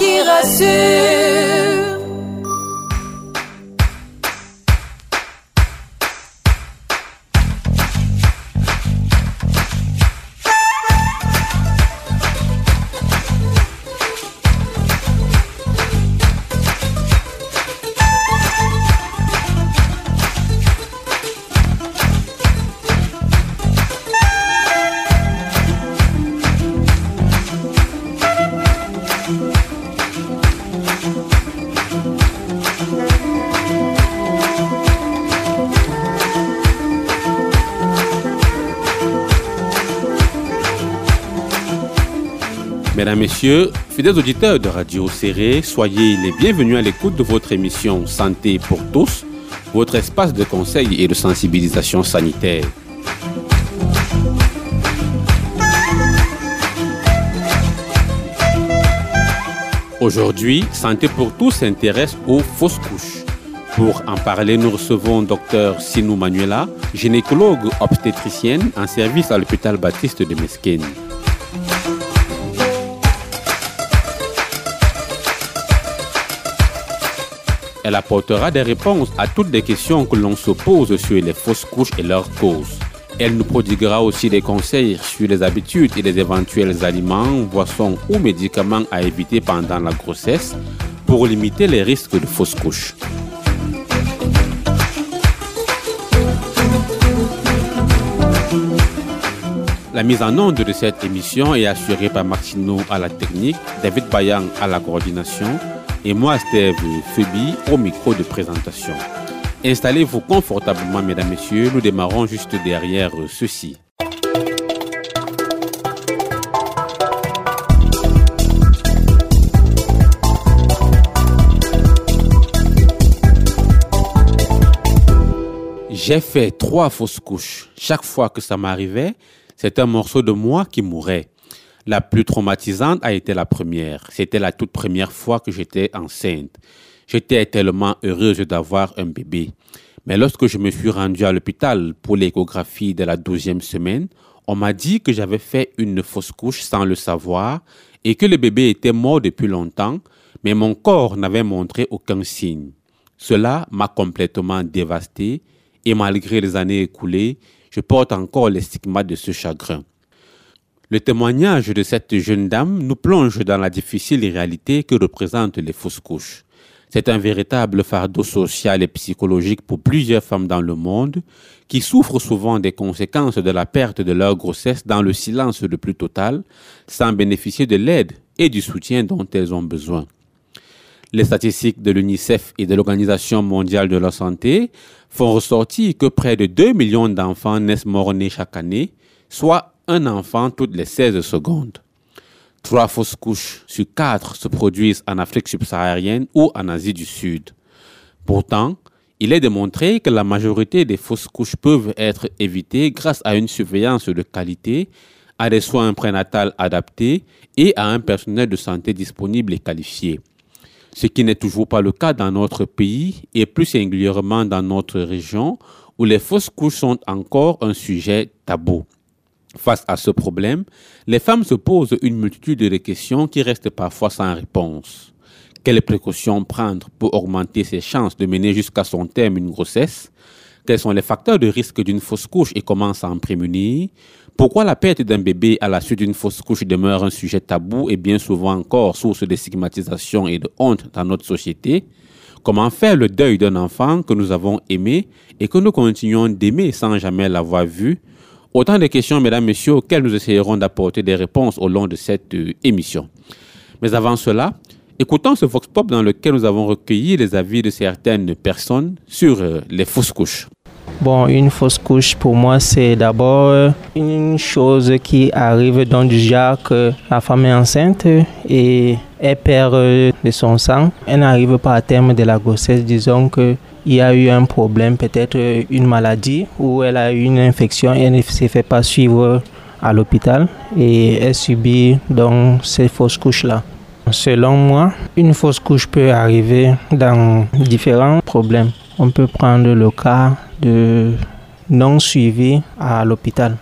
qui rassure. Messieurs, fidèles auditeurs de Radio Serré, soyez les bienvenus à l'écoute de votre émission Santé pour tous, votre espace de conseil et de sensibilisation sanitaire. Aujourd'hui, Santé pour tous s'intéresse aux fausses couches. Pour en parler, nous recevons Dr Sinou Manuela, gynécologue obstétricienne en service à l'hôpital Baptiste de Mesquine. Elle apportera des réponses à toutes les questions que l'on se pose sur les fausses couches et leurs causes. Elle nous prodiguera aussi des conseils sur les habitudes et les éventuels aliments, boissons ou médicaments à éviter pendant la grossesse pour limiter les risques de fausses couches. La mise en onde de cette émission est assurée par Martino à la technique, David Bayan à la coordination et moi, Steve Febi, au micro de présentation. Installez-vous confortablement, mesdames, messieurs. Nous démarrons juste derrière ceci. J'ai fait trois fausses couches. Chaque fois que ça m'arrivait, c'est un morceau de moi qui mourait. La plus traumatisante a été la première. C'était la toute première fois que j'étais enceinte. J'étais tellement heureuse d'avoir un bébé. Mais lorsque je me suis rendue à l'hôpital pour l'échographie de la douzième semaine, on m'a dit que j'avais fait une fausse couche sans le savoir et que le bébé était mort depuis longtemps, mais mon corps n'avait montré aucun signe. Cela m'a complètement dévastée et malgré les années écoulées, je porte encore les stigmates de ce chagrin. Le témoignage de cette jeune dame nous plonge dans la difficile réalité que représentent les fausses couches. C'est un véritable fardeau social et psychologique pour plusieurs femmes dans le monde qui souffrent souvent des conséquences de la perte de leur grossesse dans le silence le plus total, sans bénéficier de l'aide et du soutien dont elles ont besoin. Les statistiques de l'UNICEF et de l'Organisation mondiale de la santé font ressortir que près de 2 millions d'enfants naissent mort-nés chaque année, soit un enfant toutes les 16 secondes. Trois fausses couches sur quatre se produisent en Afrique subsaharienne ou en Asie du Sud. Pourtant, il est démontré que la majorité des fausses couches peuvent être évitées grâce à une surveillance de qualité, à des soins prénatals adaptés et à un personnel de santé disponible et qualifié. Ce qui n'est toujours pas le cas dans notre pays et plus singulièrement dans notre région où les fausses couches sont encore un sujet tabou. Face à ce problème, les femmes se posent une multitude de questions qui restent parfois sans réponse. Quelles précautions prendre pour augmenter ses chances de mener jusqu'à son terme une grossesse? Quels sont les facteurs de risque d'une fausse couche et comment s'en prémunir? Pourquoi la perte d'un bébé à la suite d'une fausse couche demeure un sujet tabou et bien souvent encore source de stigmatisation et de honte dans notre société? Comment faire le deuil d'un enfant que nous avons aimé et que nous continuons d'aimer sans jamais l'avoir vu? Autant de questions, mesdames, messieurs, auxquelles nous essayerons d'apporter des réponses au long de cette euh, émission. Mais avant cela, écoutons ce Vox Pop dans lequel nous avons recueilli les avis de certaines personnes sur euh, les fausses couches. Bon, une fausse couche pour moi, c'est d'abord une chose qui arrive dans du genre que la femme est enceinte et elle perd euh, de son sang. Elle n'arrive pas à terme de la grossesse, disons que il y a eu un problème, peut-être une maladie ou elle a eu une infection et elle ne s'est fait pas suivre à l'hôpital et elle subit donc ces fausses couches-là. Selon moi, une fausse couche peut arriver dans différents problèmes. On peut prendre le cas de non suivi à l'hôpital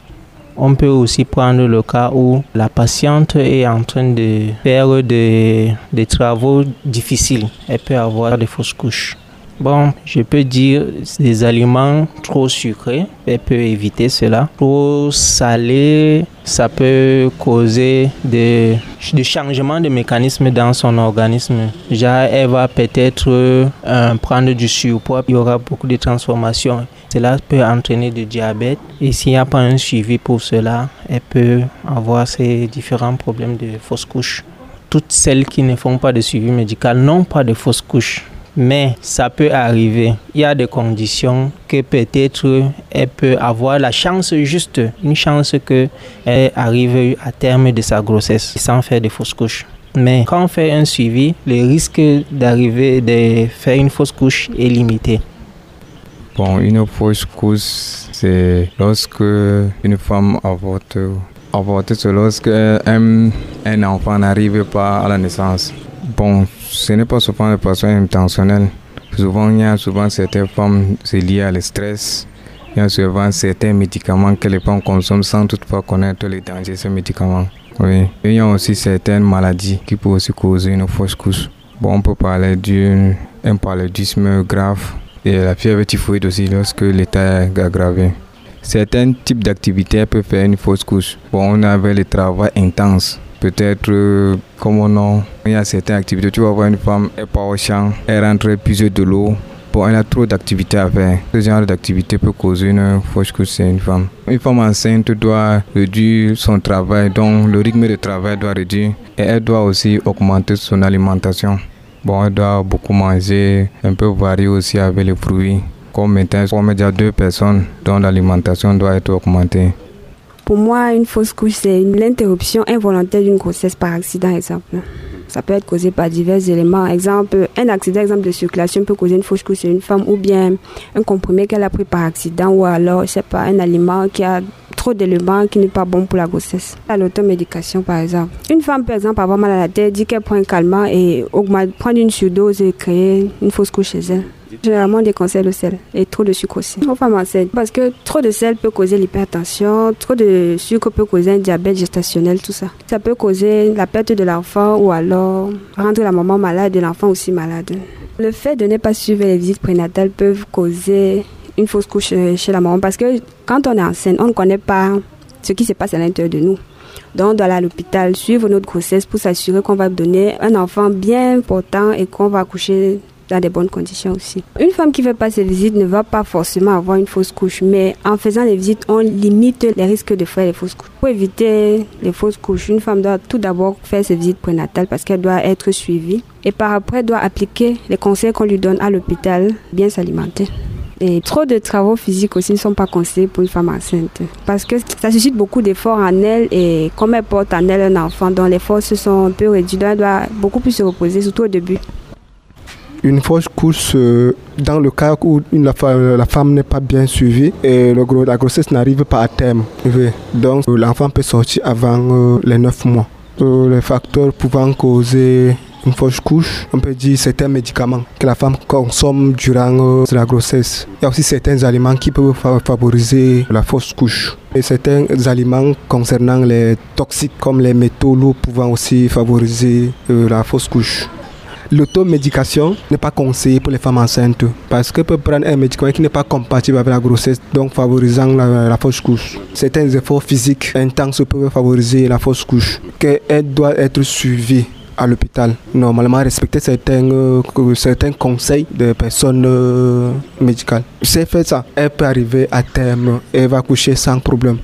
On peut aussi prendre le cas où la patiente est en train de faire des travaux difficiles. Elle peut avoir des fausses couches. Bon, je peux dire des aliments trop sucrés, elle peut éviter cela. Trop salé, ça peut causer des, des changements de mécanismes dans son organisme. Déjà, elle va peut-être euh, prendre du surpoids, il y aura beaucoup de transformations. Cela peut entraîner du diabète et s'il n'y a pas un suivi pour cela, elle peut avoir ces différents problèmes de fausses couches. Toutes celles qui ne font pas de suivi médical n'ont pas de fausses couches mais ça peut arriver. Il y a des conditions que peut-être elle peut avoir la chance juste, une chance qu'elle arrive à terme de sa grossesse sans faire de fausses couches. Mais quand on fait un suivi, le risque d'arriver de faire une fausse couche est limité. Bon, une fausse couche, c'est lorsque une femme avorte. Avorte, c'est lorsque un, un enfant n'arrive pas à la naissance. Bon, ce n'est pas souvent de façon intentionnelle. Souvent, il y a souvent certaines femmes, c'est lié à le stress. Il y a souvent certains médicaments que les femmes consomment sans toutefois connaître les dangers de ces médicaments. Oui. il y a aussi certaines maladies qui peuvent aussi causer une fausse couche. Bon, on peut parler d'un paludisme grave et la fièvre typhoïde aussi lorsque l'état est aggravé. Certains types d'activités peuvent faire une fausse couche. Bon, on avait le travail intense peut-être, euh, comme on il y a certaines activités. Tu vas voir une femme, elle part au champ, elle rentre puiser de l'eau. Bon, elle a trop d'activités à faire. Ce genre d'activité peut causer une fausse couche chez une femme. Une femme enceinte doit réduire son travail, donc le rythme de travail doit réduire. Et elle doit aussi augmenter son alimentation. Bon, elle doit beaucoup manger, un peu varier aussi avec les fruits. Comme maintenant, il y a deux personnes dont l'alimentation doit être augmentée. Pour moi, une fausse couche, c'est l'interruption involontaire d'une grossesse par accident, exemple. Ça peut être causé par divers éléments. Exemple, un accident exemple de circulation peut causer une fausse couche chez une femme ou bien un comprimé qu'elle a pris par accident ou alors, je sais un aliment qui a trop d'éléments qui n'est pas bon pour la grossesse. L'automédication, par exemple. Une femme, par exemple, avoir mal à la tête, dit qu'elle prend un calmant et augmente, prendre une surdose et créer une fausse couche chez elle. Généralement, des conseils le sel et trop de sucre aussi. Aux femmes enceintes, parce que trop de sel peut causer l'hypertension, trop de sucre peut causer un diabète gestationnel, tout ça. Ça peut causer la perte de l'enfant ou alors rendre la maman malade et l'enfant aussi malade. Le fait de ne pas suivre les visites prénatales peut causer une fausse couche chez la maman parce que quand on est enceinte, on ne connaît pas ce qui se passe à l'intérieur de nous. Donc, on doit aller à l'hôpital, suivre notre grossesse pour s'assurer qu'on va donner un enfant bien portant et qu'on va accoucher dans des bonnes conditions aussi. Une femme qui fait pas ces visites ne va pas forcément avoir une fausse couche, mais en faisant les visites, on limite les risques de faire les fausses couches. Pour éviter les fausses couches, une femme doit tout d'abord faire ses visites prénatales parce qu'elle doit être suivie et par après doit appliquer les conseils qu'on lui donne à l'hôpital, bien s'alimenter. Et trop de travaux physiques aussi ne sont pas conseillés pour une femme enceinte parce que ça suscite beaucoup d'efforts en elle et comme elle porte en elle un enfant dont les forces sont un peu réduites, elle doit beaucoup plus se reposer, surtout au début une fausse couche euh, dans le cas où la, femme n'est pas bien suivie et la grossesse n'arrive pas à terme. Donc l'enfant peut sortir avant euh, les 9 mois. Euh, les facteurs pouvant causer une fausse couche, on peut dire certains médicaments que la femme consomme durant la grossesse. Il y a aussi certains aliments qui peuvent favoriser la fausse couche. Et certains aliments concernant les toxiques comme les métaux lourds pouvant aussi favoriser la fausse couche. L'automédication n'est pas conseillée pour les femmes enceintes parce qu'elles peuvent prendre un médicament qui n'est pas compatible avec la grossesse, donc favorisant la, fausse couche. Certains efforts physiques intenses peuvent favoriser la fausse couche, qu'elle doit être suivie à l'hôpital. Normalement, respecter certains, euh, certains conseils des personnes euh, médicales. Si elle fait ça, elle peut arriver à terme et va coucher sans problème.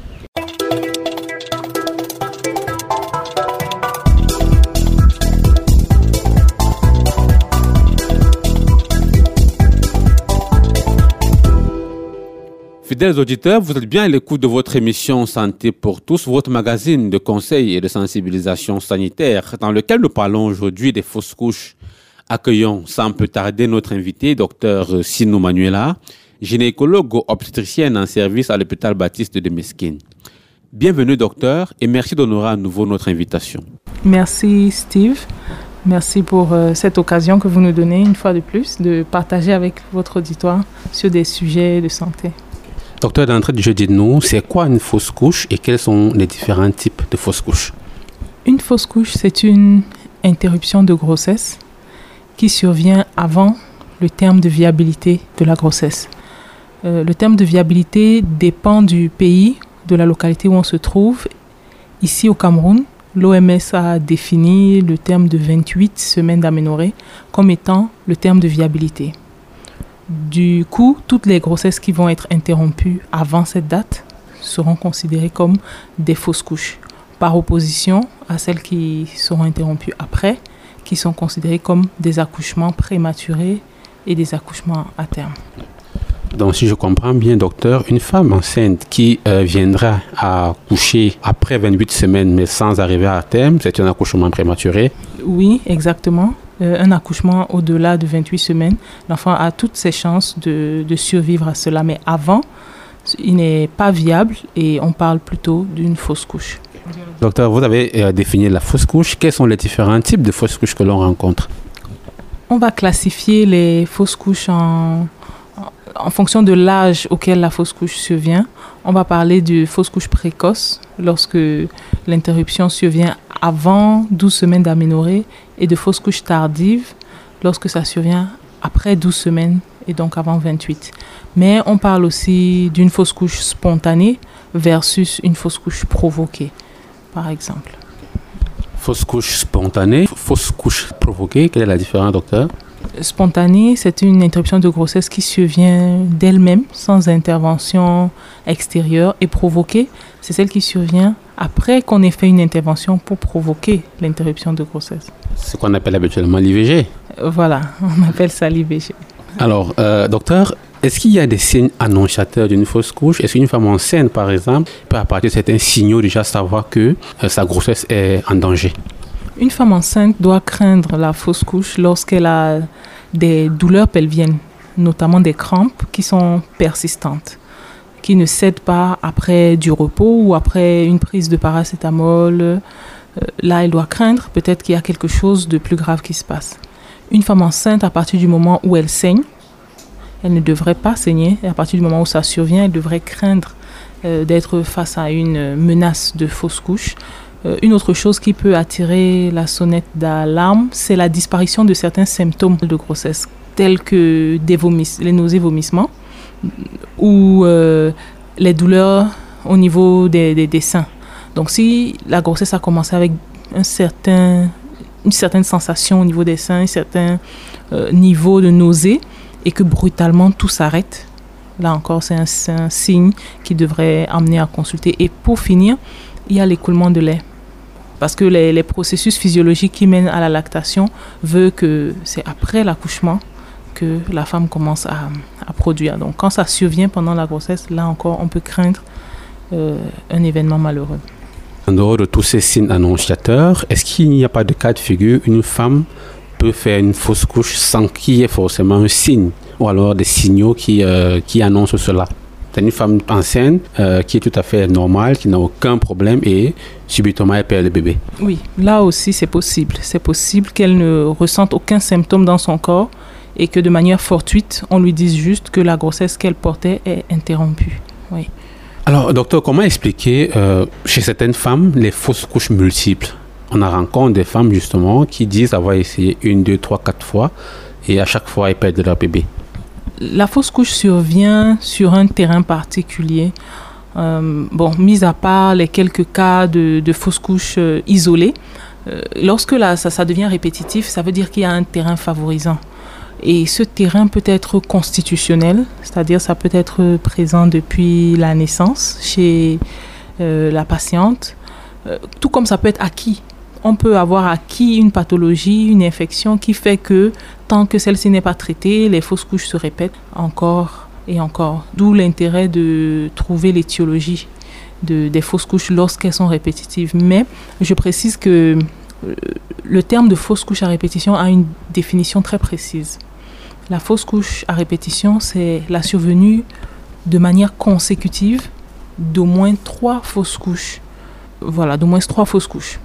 Fidèles auditeurs, vous êtes bien à l'écoute de votre émission Santé pour tous, votre magazine de conseils et de sensibilisation sanitaire, dans lequel nous parlons aujourd'hui des fausses couches. Accueillons sans peu tarder notre invité, docteur Sino Manuela, gynécologue obstétricienne en service à l'hôpital Baptiste de Mesquine. Bienvenue docteur et merci d'honorer à nouveau notre invitation. Merci Steve. Merci pour euh, cette occasion que vous nous donnez une fois de plus de partager avec votre auditoire sur des sujets de santé. Docteur, d'entrée du jeu, dites-nous, c'est quoi une fausse couche et quels sont les différents types de fausses couches? Une fausse couche, c'est une interruption de grossesse qui survient avant le terme de viabilité de la grossesse. Euh, le terme de viabilité dépend du pays, de la localité où on se trouve. Ici au Cameroun, l'OMS a défini le terme de 28 semaines d'aménorrhée comme étant le terme de viabilité. Du coup, toutes les grossesses qui vont être interrompues avant cette date seront considérées comme des fausses couches, par opposition à celles qui seront interrompues après, qui sont considérées comme des accouchements prématurés et des accouchements à terme. Donc, si je comprends bien, docteur, une femme enceinte qui euh, viendra à coucher après 28 semaines, mais sans arriver à terme, c'est un accouchement prématuré? Oui, exactement. Euh, un accouchement au-delà de 28 semaines, l'enfant a toutes ses chances de, de survivre à cela. Mais avant, il n'est pas viable et on parle plutôt d'une fausse couche. Docteur, vous avez euh, défini la fausse couche. Quels sont les différents types de fausses couches que l'on rencontre? On va classifier les fausses couches en, en fonction de l'âge auquel la fausse couche survient. On va parler de fausse couche précoce lorsque l'interruption survient avant 12 semaines d'aménorrhée et de fausse couche tardive lorsque ça survient après 12 semaines et donc avant 28. Mais on parle aussi d'une fausse couche spontanée versus une fausse couche provoquée, par exemple. Fausse couche spontanée, fausse couche provoquée, quelle est la différence, docteur? Spontanée, c'est une interruption de grossesse qui survient d'elle-même, sans intervention extérieure. Et provoquée, c'est celle qui survient après qu'on ait fait une intervention pour provoquer l'interruption de grossesse. Ce qu'on appelle habituellement l'IVG. Voilà, on appelle ça l'IVG. Alors, euh, docteur, est-ce qu'il y a des signes annonciateurs d'une fausse couche? Est-ce qu'une femme enceinte, par exemple, peut à partir de certains signaux déjà savoir que euh, sa grossesse est en danger? Une femme enceinte doit craindre la fausse couche lorsqu'elle a des douleurs pelviennes, notamment des crampes qui sont persistantes, qui ne cèdent pas après du repos ou après une prise de paracétamol. Euh, là, elle doit craindre peut-être qu'il y a quelque chose de plus grave qui se passe. Une femme enceinte, à partir du moment où elle saigne, elle ne devrait pas saigner. À partir du moment où ça survient, elle devrait craindre euh, d'être face à une menace de fausse couche. Euh, une autre chose qui peut attirer la sonnette d'alarme, c'est la disparition de certains symptômes de grossesse, tels que des vomis, les nausées, vomissements, ou euh, les douleurs au niveau des, des, seins. Donc si la grossesse a commencé avec un certain une certaine sensation au niveau des seins, un certain euh, niveau de nausée, et que brutalement tout s'arrête, là encore, c'est un, un, signe qui devrait amener à consulter. Et pour finir, il y a l'écoulement de lait. Parce que les, processus physiologiques qui mènent à la lactation veulent que c'est après l'accouchement que la femme commence à, produire. Donc quand ça survient pendant la grossesse, là encore, on peut craindre euh, un événement malheureux. En dehors de tous ces signes annonciateurs, est-ce qu'il n'y a pas de cas de figure une femme peut faire une fausse couche sans qu'il y ait forcément un signe ou alors des signaux qui, euh, qui annoncent cela? C'est une femme enceinte euh, qui est tout à fait normale, qui n'a aucun problème et subitement elle perd le bébé. Oui, là aussi c'est possible. C'est possible qu'elle ne ressente aucun symptôme dans son corps et que de manière fortuite, on lui dise juste que la grossesse qu'elle portait est interrompue. Oui. Alors, docteur, comment expliquer euh, chez certaines femmes les fausses couches multiples? On a rencontré des femmes justement qui disent avoir essayé une, deux, trois, quatre fois et à chaque fois elles perdent leur bébé. La fausse couche survient sur un terrain particulier. Euh, bon, mis à part les quelques cas de, de fausses couches euh, isolées, lorsque là, ça, ça devient répétitif, ça veut dire qu'il y a un terrain favorisant. Et ce terrain peut être constitutionnel, c'est-à-dire ça peut être présent depuis la naissance chez euh, la patiente, euh, tout comme ça peut être acquis. On peut avoir acquis une pathologie, une infection qui fait que tant que celle-ci n'est pas traitée, les fausses couches se répètent encore et encore. D'où l'intérêt de trouver l'étiologie de, des fausses couches lorsqu'elles sont répétitives. Mais je précise que le terme de fausse couche à répétition a une définition très précise. La fausse couche à répétition, c'est la survenue de manière consécutive d'au moins trois fausses couches. Voilà, d'au moins trois fausses couches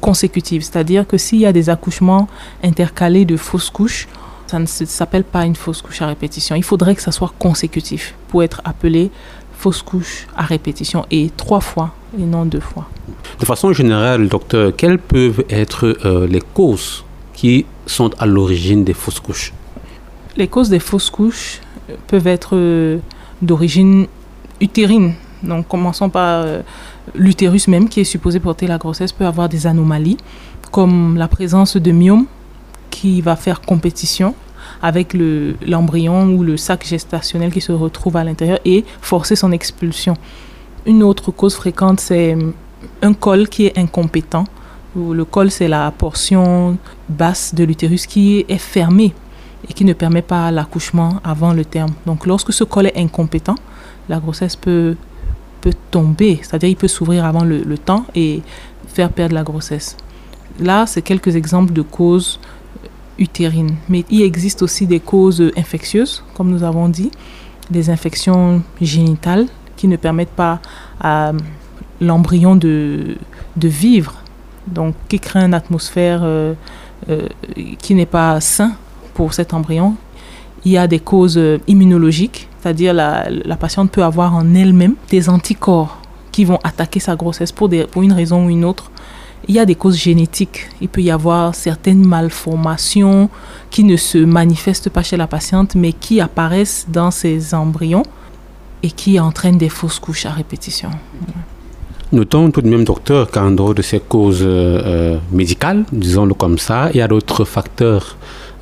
consécutives. C'est-à-dire que s'il y a des accouchements intercalés de fausses couches, ça ne s'appelle pas une fausse couche à répétition. Il faudrait que ça soit consécutif pour être appelé fausse couche à répétition et trois fois et non deux fois. De façon générale, docteur, quelles peuvent être euh, les causes qui sont à l'origine des fausses couches? Les causes des fausses couches peuvent être euh, d'origine utérine. Donc commençons par euh, l'utérus même qui est supposé porter la grossesse peut avoir des anomalies comme la présence de myome qui va faire compétition avec l'embryon ou le sac gestationnel qui se retrouve à l'intérieur et forcer son expulsion. Une autre cause fréquente, c'est un col qui est incompétent. Le col, c'est la portion basse de l'utérus qui est fermée et qui ne permet pas l'accouchement avant le terme. Donc lorsque ce col est incompétent, la grossesse peut, peut tomber, c'est-à-dire il peut s'ouvrir avant le, temps et faire perdre la grossesse. Là, c'est quelques exemples de causes utérines. Mais il existe aussi des causes infectieuses, comme nous avons dit, des infections génitales qui ne permettent pas à l'embryon de, vivre, donc qui créent une atmosphère euh, euh, qui n'est pas sain pour cet embryon. Il y a des causes immunologiques, c'est-à-dire la, la patiente peut avoir en elle-même des anticorps qui vont attaquer sa grossesse pour, une raison ou une autre. Il y a des causes génétiques. Il peut y avoir certaines malformations qui ne se manifestent pas chez la patiente, mais qui apparaissent dans ses embryons et qui entraînent des fausses couches à répétition. Notons tout de même, docteur, qu'en dehors de ces causes euh, médicales, disons-le comme ça, il y a d'autres facteurs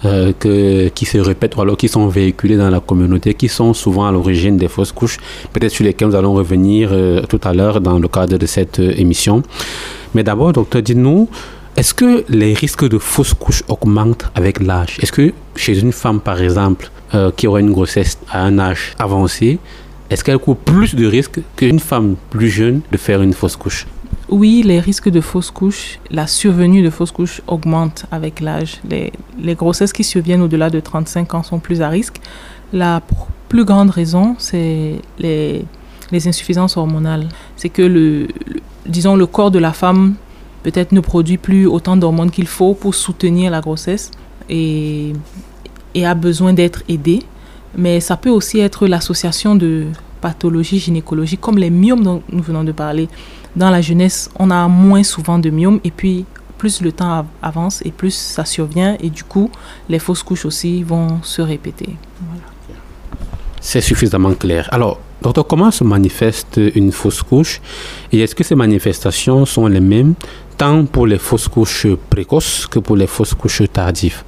euh, que, qui se répètent ou alors qui sont véhiculés dans la communauté, qui sont souvent à l'origine des fausses couches, peut-être sur lesquelles nous allons revenir euh, tout à l'heure dans le cadre de cette euh, émission. Mais d'abord, docteur, dites-nous, est-ce que les risques de fausses couches augmentent avec l'âge? Est-ce que chez une femme, par exemple, qui aurait une grossesse à un âge avancé, est-ce qu'elle court plus de risques qu'une femme plus jeune de faire une fausse couche? Oui, les risques de fausses couches, la survenue de fausses couches augmente avec l'âge. Les, grossesses qui surviennent au-delà de 35 ans sont plus à risque. La plus grande raison, c'est les, insuffisances hormonales. C'est que le, le, disons, le corps de la femme peut-être ne produit plus autant d'hormones qu'il faut pour soutenir la grossesse et, et a besoin d'être aidé mais ça peut aussi être l'association de pathologies gynécologiques comme les myomes dont nous venons de parler. Dans la jeunesse, on a moins souvent de myomes et puis plus le temps avance et plus ça survient et du coup, les fausses couches aussi vont se répéter. C'est suffisamment clair. Alors, docteur, comment se manifeste une fausse couche et est-ce que ces manifestations sont les mêmes tant pour les fausses couches précoces que pour les fausses couches tardives?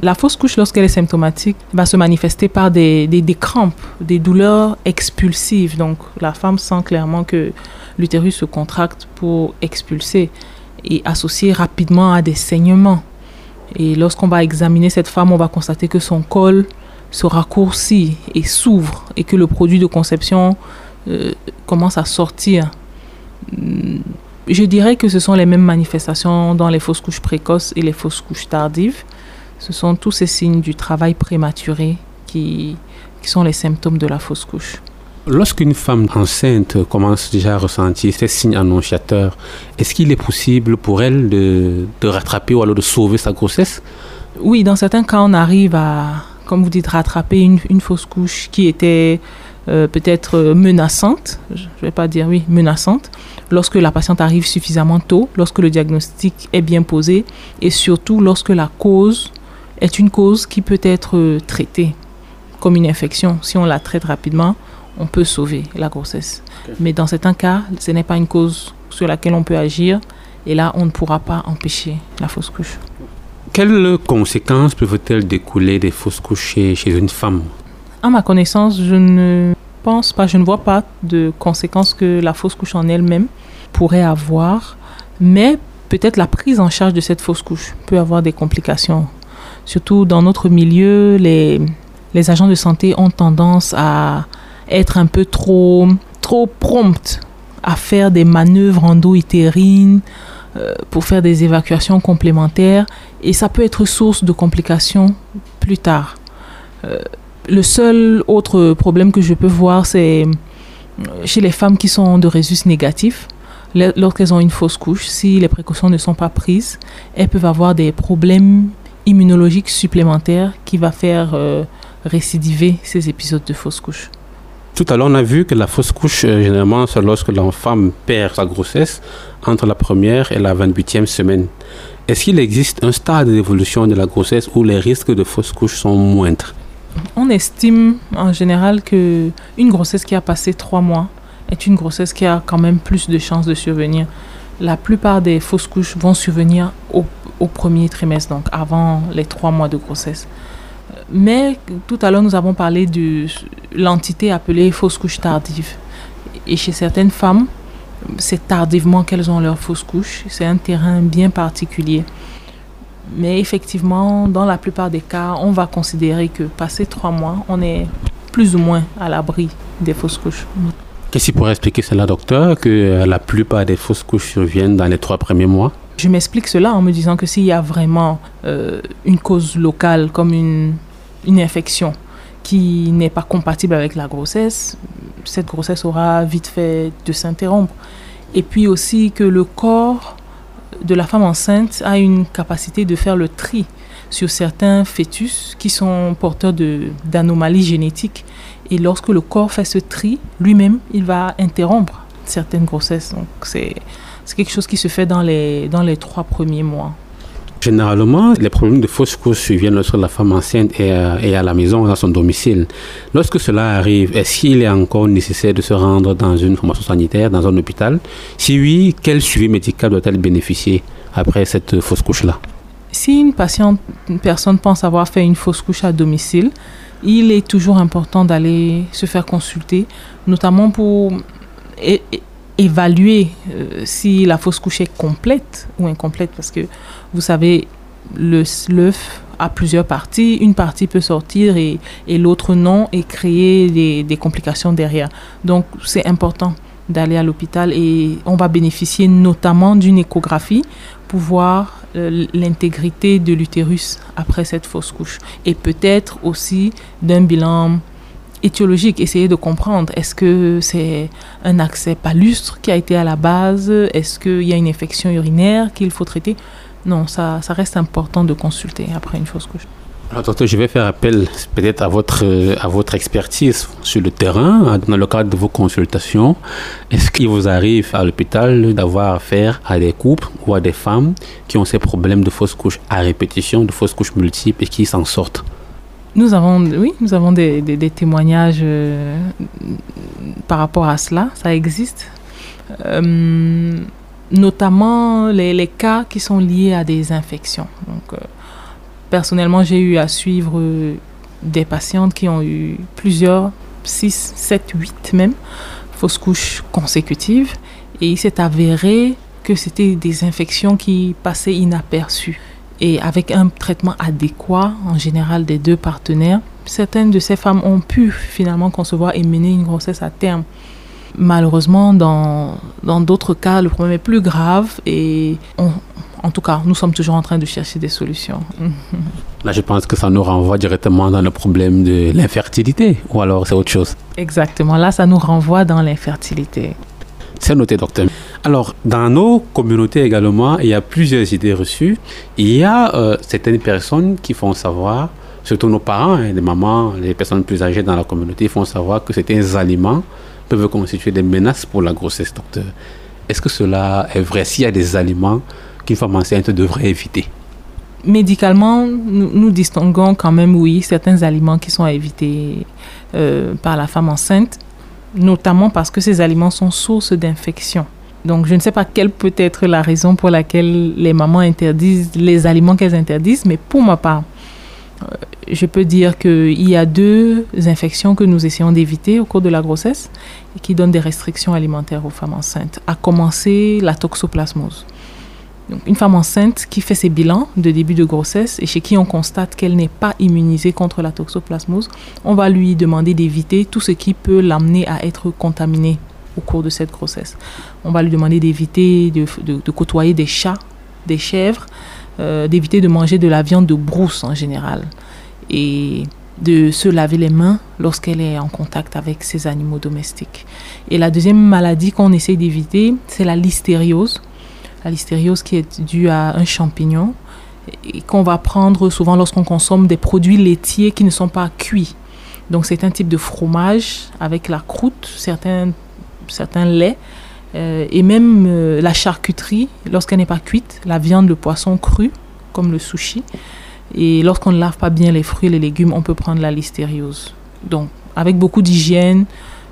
La fausse couche, lorsqu'elle est symptomatique, va se manifester par des, des, crampes, des douleurs expulsives. Donc, la femme sent clairement que l'utérus se contracte pour expulser et associé rapidement à des saignements. Et lorsqu'on va examiner cette femme, on va constater que son col se raccourcit et s'ouvre et que le produit de conception euh, commence à sortir. Je dirais que ce sont les mêmes manifestations dans les fausses couches précoces et les fausses couches tardives. Ce sont tous ces signes du travail prématuré qui, qui sont les symptômes de la fausse couche. Lorsqu'une femme enceinte commence déjà à ressentir ces signes annonciateurs, est-ce qu'il est possible pour elle de, de, rattraper ou alors de sauver sa grossesse? Oui, dans certains cas, on arrive à, comme vous dites, rattraper une, une fausse couche qui était euh, peut-être menaçante, je ne vais pas dire oui, menaçante, lorsque la patiente arrive suffisamment tôt, lorsque le diagnostic est bien posé et surtout lorsque la cause est une cause qui peut être traitée comme une infection. Si on la traite rapidement, on peut sauver la grossesse. Okay. Mais dans certains cas, ce n'est pas une cause sur laquelle on peut agir et là, on ne pourra pas empêcher la fausse couche. Quelles conséquences peuvent-elles découler des fausses couches chez, chez une femme? À ma connaissance, je ne pense pas, je ne vois pas de conséquences que la fausse couche en elle-même pourrait avoir, mais peut-être la prise en charge de cette fausse couche peut avoir des complications surtout dans notre milieu, les, agents de santé ont tendance à être un peu trop, trop promptes à faire des manœuvres endo-utérines euh, pour faire des évacuations complémentaires et ça peut être source de complications plus tard. Euh, le seul autre problème que je peux voir, c'est chez les femmes qui sont de résus négatifs. Lorsqu'elles ont une fausse couche, si les précautions ne sont pas prises, elles peuvent avoir des problèmes immunologique supplémentaire qui va faire euh, récidiver ces épisodes de fausse couche. Tout à l'heure, on a vu que la fausse couche, euh, généralement, c'est lorsque la femme perd sa grossesse entre la première et la 28e semaine. Est-ce qu'il existe un stade d'évolution de la grossesse où les risques de fausse couche sont moindres? On estime en général que une grossesse qui a passé trois mois est une grossesse qui a quand même plus de chances de survenir. La plupart des fausses couches vont survenir au, premier trimestre, donc avant les trois mois de grossesse. Mais tout à l'heure, nous avons parlé de l'entité appelée fausse couche tardive. Et chez certaines femmes, c'est tardivement qu'elles ont leur fausse couche. C'est un terrain bien particulier. Mais effectivement, dans la plupart des cas, on va considérer que passé trois mois, on est plus ou moins à l'abri des fausses couches. Qu'est-ce qui pourrait expliquer cela, docteur, que euh, la plupart des fausses couches surviennent dans les trois premiers mois? Je m'explique cela en me disant que s'il y a vraiment euh, une cause locale comme une, une infection qui n'est pas compatible avec la grossesse, cette grossesse aura vite fait de s'interrompre. Et puis aussi que le corps de la femme enceinte a une capacité de faire le tri sur certains fœtus qui sont porteurs d'anomalies génétiques. Et lorsque le corps fait ce tri, lui-même, il va interrompre certaines grossesses. Donc c'est quelque chose qui se fait dans les, dans les trois premiers mois. Généralement, les problèmes de fausse couche surviennent lorsque la femme enceinte est, euh, est à la maison, dans son domicile. Lorsque cela arrive, est-ce qu'il est encore nécessaire de se rendre dans une formation sanitaire, dans un hôpital? Si oui, quel suivi médical doit-elle bénéficier après cette fausse couche-là? Si une patiente, une personne pense avoir fait une fausse couche à domicile, il est toujours important d'aller se faire consulter, notamment pour évaluer euh, si la fausse couche est complète ou incomplète, parce que vous savez, l'œuf a plusieurs parties, une partie peut sortir et, l'autre non, et créer des, des complications derrière. Donc c'est important d'aller à l'hôpital et on va bénéficier notamment d'une échographie pour voir l'intégrité de l'utérus après cette fausse couche. Et peut-être aussi d'un bilan étiologique, essayer de comprendre est-ce que c'est un accès palustre qui a été à la base, est-ce qu'il y a une infection urinaire qu'il faut traiter? Non, ça, ça reste important de consulter après une fausse couche. Alors, je vais faire appel peut-être à votre, euh, à votre expertise sur le terrain, dans le cadre de vos consultations. Est-ce qu'il vous arrive à l'hôpital d'avoir affaire à des couples ou à des femmes qui ont ces problèmes de fausse couche à répétition, de fausses couches multiples et qui s'en sortent? Nous avons, oui, nous avons des, des- témoignages euh, par rapport à cela, ça existe. Euh, notamment les, les cas qui sont liés à des infections. Donc, personnellement, j'ai eu à suivre euh, des patientes qui ont eu plusieurs, 6, 7, 8 même, fausses couches consécutives. Et il s'est avéré que c'était des infections qui passaient inaperçues. Et avec un traitement adéquat, en général des deux partenaires, certaines de ces femmes ont pu finalement concevoir et mener une grossesse à terme. Malheureusement, dans dans d'autres cas, le problème est plus grave et on- en tout cas, nous sommes toujours en train de chercher des solutions. Là, je pense que ça nous renvoie directement dans le problème de l'infertilité, ou alors c'est autre chose. Exactement, là, ça nous renvoie dans l'infertilité. C'est noté, docteur. Alors, dans nos communautés également, il y a plusieurs idées reçues. Il y a euh, certaines personnes qui font savoir, surtout nos parents, hein, les mamans, les personnes plus âgées dans la communauté, font savoir que certains aliments peuvent constituer des menaces pour la grossesse, docteur. Est-ce que cela est vrai? S'il y a des aliments qu'une femme enceinte devrait éviter? Médicalement, nous, distinguons quand même, oui, certains aliments qui sont à éviter euh, par la femme enceinte, notamment parce que ces aliments sont source d'infection. Donc, je ne sais pas quelle peut être la raison pour laquelle les mamans interdisent les aliments qu'elles interdisent, mais pour ma part, euh, je peux dire qu'il y a deux infections que nous essayons d'éviter au cours de la grossesse et qui donnent des restrictions alimentaires aux femmes enceintes, à commencer la toxoplasmose. Donc, une femme enceinte qui fait ses bilans de début de grossesse et chez qui on constate qu'elle n'est pas immunisée contre la toxoplasmose, on va lui demander d'éviter tout ce qui peut l'amener à être contaminée au cours de cette grossesse. On va lui demander d'éviter de, côtoyer des chats, des chèvres, euh, d'éviter de manger de la viande de brousse en général et de se laver les mains lorsqu'elle est en contact avec ces animaux domestiques. Et la deuxième maladie qu'on essaie d'éviter, c'est la listériose la listériose qui est due à un champignon et qu'on va prendre souvent lorsqu'on consomme des produits laitiers qui ne sont pas cuits. Donc c'est un type de fromage avec la croûte, certains, certains laits euh, et même euh, la charcuterie lorsqu'elle n'est pas cuite, la viande, le poisson cru comme le sushi. Et lorsqu'on ne lave pas bien les fruits et les légumes, on peut prendre la listériose. Donc avec beaucoup d'hygiène,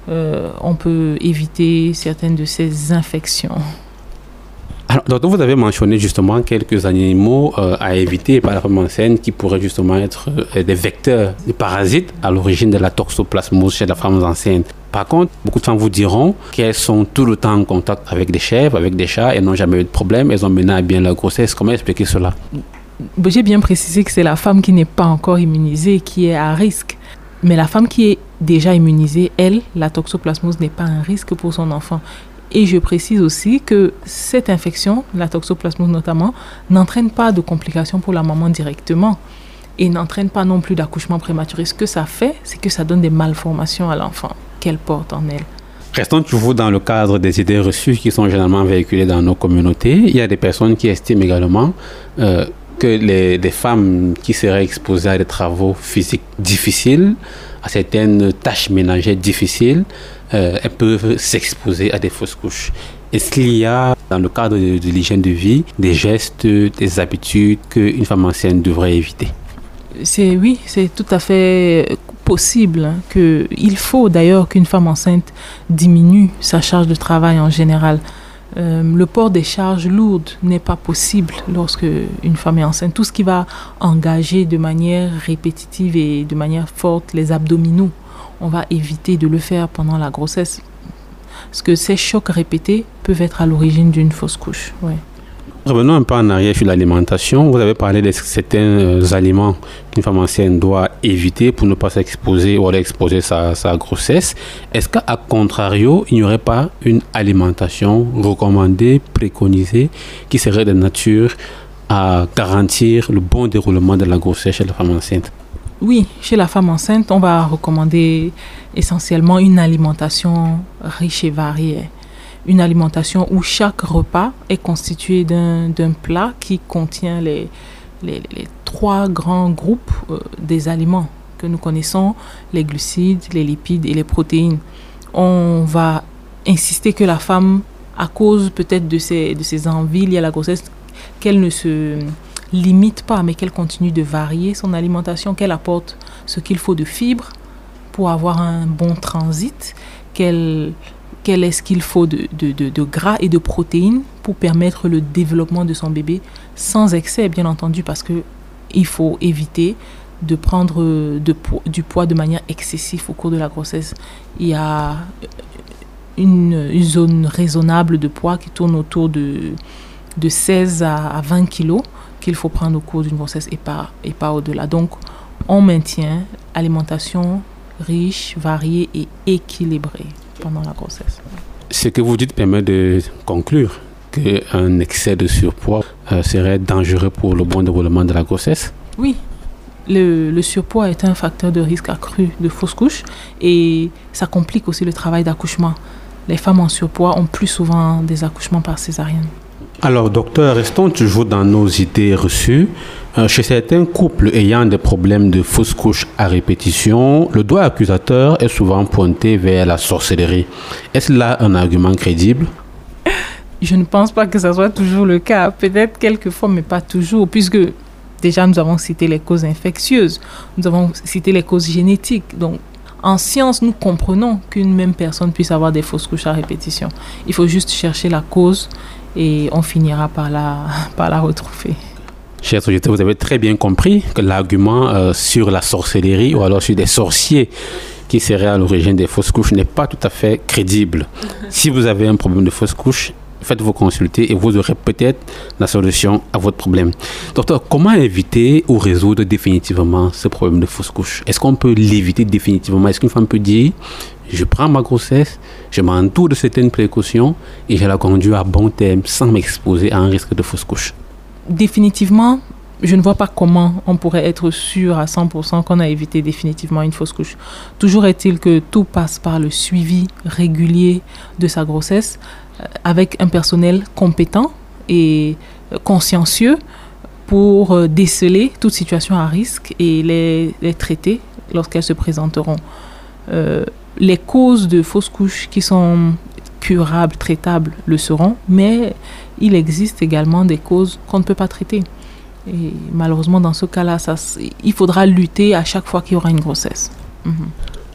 euh, on peut éviter certaines de ces infections. Alors, donc vous avez mentionné justement quelques animaux euh, à éviter par la femme qui pourraient justement être euh, des vecteurs, des parasites à l'origine de la toxoplasmose chez la femme enceinte. Par contre, beaucoup de femmes vous diront qu'elles sont tout le temps en contact avec des chèvres, avec des chats et n'ont jamais eu de problème. Elles ont mené à bien leur grossesse. Comment expliquer cela? J'ai bien précisé que c'est la femme qui n'est pas encore immunisée qui est à risque. Mais la femme qui est déjà immunisée, elle, la toxoplasmose n'est pas un risque pour son enfant. Et je précise aussi que cette infection, la toxoplasmose notamment, n'entraîne pas de complications pour la maman directement et n'entraîne pas non plus d'accouchement prématuré. Ce que ça fait, c'est que ça donne des malformations à l'enfant qu'elle porte en elle. Restons toujours dans le cadre des idées reçues qui sont généralement véhiculées dans nos communautés. Il y a des personnes qui estiment également euh, que les, femmes qui seraient exposées à des travaux physiques difficiles, à certaines tâches ménagères difficiles, euh, elles peuvent s'exposer à des fausses couches. Est-ce qu'il y a, dans le cadre de, de l'hygiène de vie, des gestes, des habitudes qu'une femme ancienne devrait éviter? C'est oui, c'est tout à fait possible hein, que il faut d'ailleurs qu'une femme enceinte diminue sa charge de travail en général. Euh, le port des charges lourdes n'est pas possible lorsque une femme est enceinte. Tout ce qui va engager de manière répétitive et de manière forte les abdominaux, on va éviter de le faire pendant la grossesse. Parce que ces chocs répétés peuvent être à l'origine d'une fausse couche. Ouais. Revenons un peu en arrière sur l'alimentation. Vous avez parlé de certains euh, aliments qu'une femme enceinte doit éviter pour ne pas s'exposer ou aller exposer sa, sa grossesse. Est-ce qu'à contrario, il n'y aurait pas une alimentation recommandée, préconisée, qui serait de nature à garantir le bon déroulement de la grossesse chez la femme enceinte? Oui, chez la femme enceinte, on va recommander essentiellement une alimentation riche et variée. Une alimentation où chaque repas est constitué d'un plat qui contient les, les, les trois grands groupes euh, des aliments que nous connaissons, les glucides, les lipides et les protéines. On va insister que la femme, à cause peut-être de ses, de ses envies liées à la grossesse, qu'elle ne se limite pas, mais qu'elle continue de varier son alimentation, qu'elle apporte ce qu'il faut de fibres pour avoir un bon transit, qu'elle qu'elle ait ce qu'il faut de, gras et de protéines pour permettre le développement de son bébé sans excès, bien entendu, parce que il faut éviter de prendre po- du poids de manière excessive au cours de la grossesse. Il y a une, une zone raisonnable de poids qui tourne autour de, de 16 à, à 20 kilos qu'il faut prendre au cours d'une grossesse et pas, et pas au-delà. Donc, on maintient alimentation riche, variée et équilibrée pendant la grossesse. Ce que vous dites permet de conclure qu'un excès de surpoids euh, serait dangereux pour le bon déroulement de la grossesse. Oui, le, le surpoids est un facteur de risque accru de fausse couche et ça complique aussi le travail d'accouchement. Les femmes en surpoids ont plus souvent des accouchements par césarienne. Alors, docteur, restons toujours dans nos idées reçues. Euh, chez certains couples ayant des problèmes de fausse couche à répétition, le doigt accusateur est souvent pointé vers la sorcellerie. Est-ce là un argument crédible? Je ne pense pas que ça soit toujours le cas. Peut-être quelquefois, mais pas toujours, puisque déjà nous avons cité les causes infectieuses, nous avons cité les causes génétiques. Donc, en science, nous comprenons qu'une même personne puisse avoir des fausses couches à répétition. Il faut juste chercher la cause et on finira par la, retrouver. Chers auditeurs, vous avez très bien compris que l'argument euh, sur la sorcellerie ou alors sur des sorciers qui seraient à l'origine des fausses couches n'est pas tout à fait crédible. Si vous avez un problème de fausse couche, faites-vous consulter et vous aurez peut-être la solution à votre problème. Docteur, comment éviter ou résoudre définitivement ce problème de fausse couche Est-ce qu'on peut l'éviter définitivement? Est-ce qu'une femme peut dire je prends ma grossesse, je m'entoure de certaines précautions et je la conduis à bon terme sans m'exposer à un risque de fausse couche Définitivement, je ne vois pas comment on pourrait être sûr à 100% qu'on a évité définitivement une fausse couche. Toujours est-il que tout passe par le suivi régulier de sa grossesse euh, avec un personnel compétent et euh, consciencieux pour euh, déceler toute situation à risque et les, traiter lorsqu'elles se présenteront. Les causes de fausses couches qui sont curables, traitables, le seront, mais il existe également des causes qu'on ne peut pas traiter. Et malheureusement, dans ce cas-là, il faudra lutter à chaque fois qu'il y aura une grossesse. Mhm.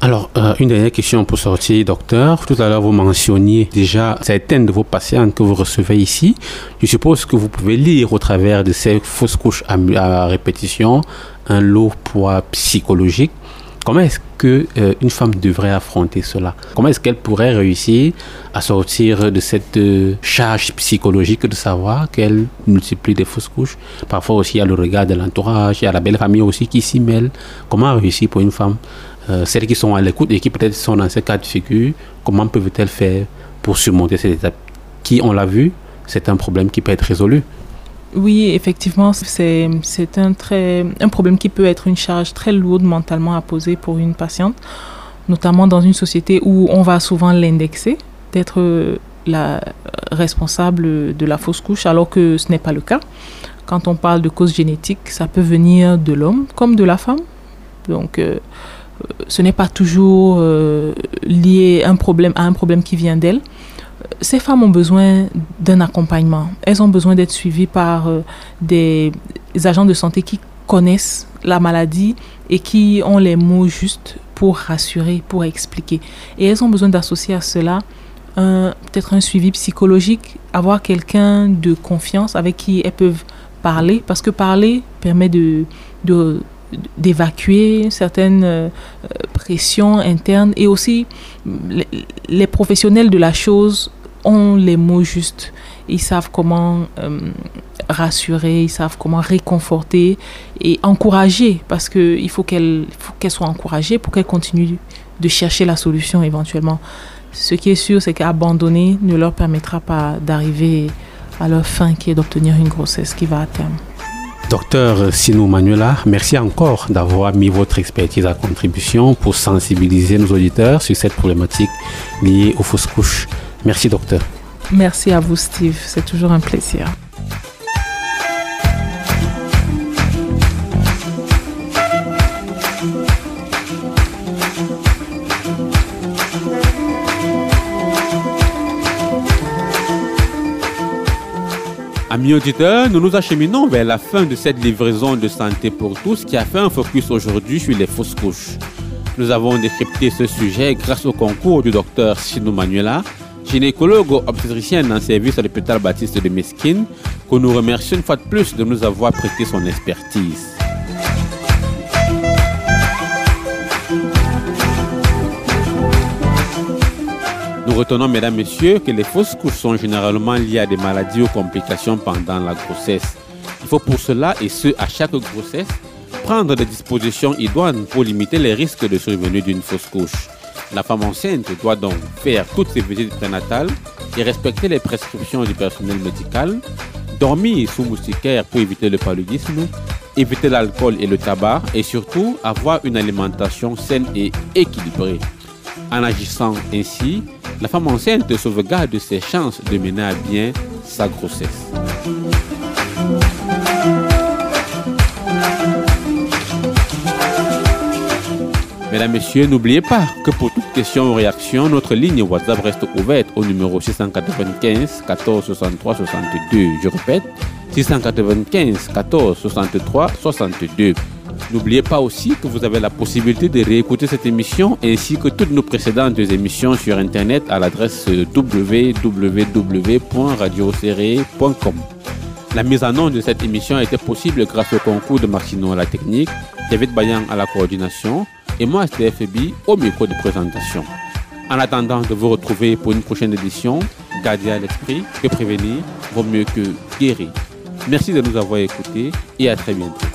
Alors, euh, une dernière question pour sortir, docteur. Tout à l'heure, vous mentionniez déjà certaines de vos patientes que vous recevez ici. Je suppose que vous pouvez lire au travers de ces fausses couches à, répétition un lot poids psychologique. Comment est-ce que euh, femme devrait affronter cela? Comment est-ce qu'elle pourrait réussir à sortir de cette euh, charge psychologique de savoir qu'elle multiplie des fausses couches Parfois aussi, il y a le regard de l'entourage, il y a la belle famille aussi qui s'y mêle? Comment réussir pour une femme euh, celles qui sont à l'écoute et qui peut-être sont dans ces cas de figure, comment peuvent-elles faire pour surmonter cette étape? Qui, on l'a vu, c'est un problème qui peut être résolu. Oui, effectivement, c'est un, très, un problème qui peut être une charge très lourde mentalement à poser pour une patiente, notamment dans une société où on va souvent l'indexer d'être la responsable de la fausse couche alors que ce n'est pas le cas. Quand on parle de cause génétique, ça peut venir de l'homme comme de la femme. Donc, euh, ce n'est pas toujours euh, lié un problème, à un problème qui vient d'elles. Ces femmes ont besoin d'un accompagnement. Elles ont besoin d'être suivies par euh, des agents de santé qui connaissent la maladie et qui ont les mots justes pour rassurer, pour expliquer. Et elles ont besoin d'associer à cela peut-être un suivi psychologique, avoir quelqu'un de confiance avec qui elles peuvent parler, parce que parler permet de, de d'évacuer certaines euh, pressions internes et aussi les, professionnels de la chose ont les mots justes. Ils savent comment euh, rassurer, ils savent comment réconforter et encourager parce qu'il faut qu'elle soient encouragées pour qu'elles continuent de chercher la solution éventuellement. Ce qui est sûr, c'est qu'abandonner ne leur permettra pas d'arriver à leur fin qui est d'obtenir une grossesse qui va à terme. Docteur Sinou Manuela, merci encore d'avoir mis votre expertise à contribution pour sensibiliser nos auditeurs sur cette problématique liée aux fausses couches. Merci docteur. Merci à vous Steve, c'est toujours un plaisir. Amis auditeurs, nous nous acheminons vers la fin de cette livraison de santé pour tous qui a fait un focus aujourd'hui sur les fausses couches. Nous avons décrypté ce sujet grâce au concours du docteur Sinou Manuela, gynécologue obstétricienne en service à l'hôpital Baptiste de Mesquine, que nous remercions une fois de plus de nous avoir prêté son expertise. Nous retenons, mesdames, messieurs, que les fausses couches sont généralement liées à des maladies ou complications pendant la grossesse. Il faut pour cela, et ce à chaque grossesse, prendre des dispositions idoines pour limiter les risques de survenue d'une fausse couche. La femme enceinte doit donc faire toutes ses visites prénatales et respecter les prescriptions du personnel médical, dormir sous moustiquaire pour éviter le paludisme, éviter l'alcool et le tabac et surtout avoir une alimentation saine et équilibrée. En agissant ainsi, la femme enceinte sauvegarde ses chances de mener à bien sa grossesse. Mesdames, Messieurs, n'oubliez pas que pour toute question ou réaction, notre ligne WhatsApp reste ouverte au numéro 695 14 63 62. Je répète, 695 14 63 62. N'oubliez pas aussi que vous avez la possibilité de réécouter cette émission ainsi que toutes nos précédentes émissions sur Internet à l'adresse www.radioserré.com. La mise en œuvre de cette émission a été possible grâce au concours de Marcino à la technique, David Bayan à la coordination et moi, STFB, au micro de présentation. En attendant de vous retrouver pour une prochaine édition, gardez à l'esprit que prévenir vaut mieux que guérir. Merci de nous avoir écoutés et à très bientôt.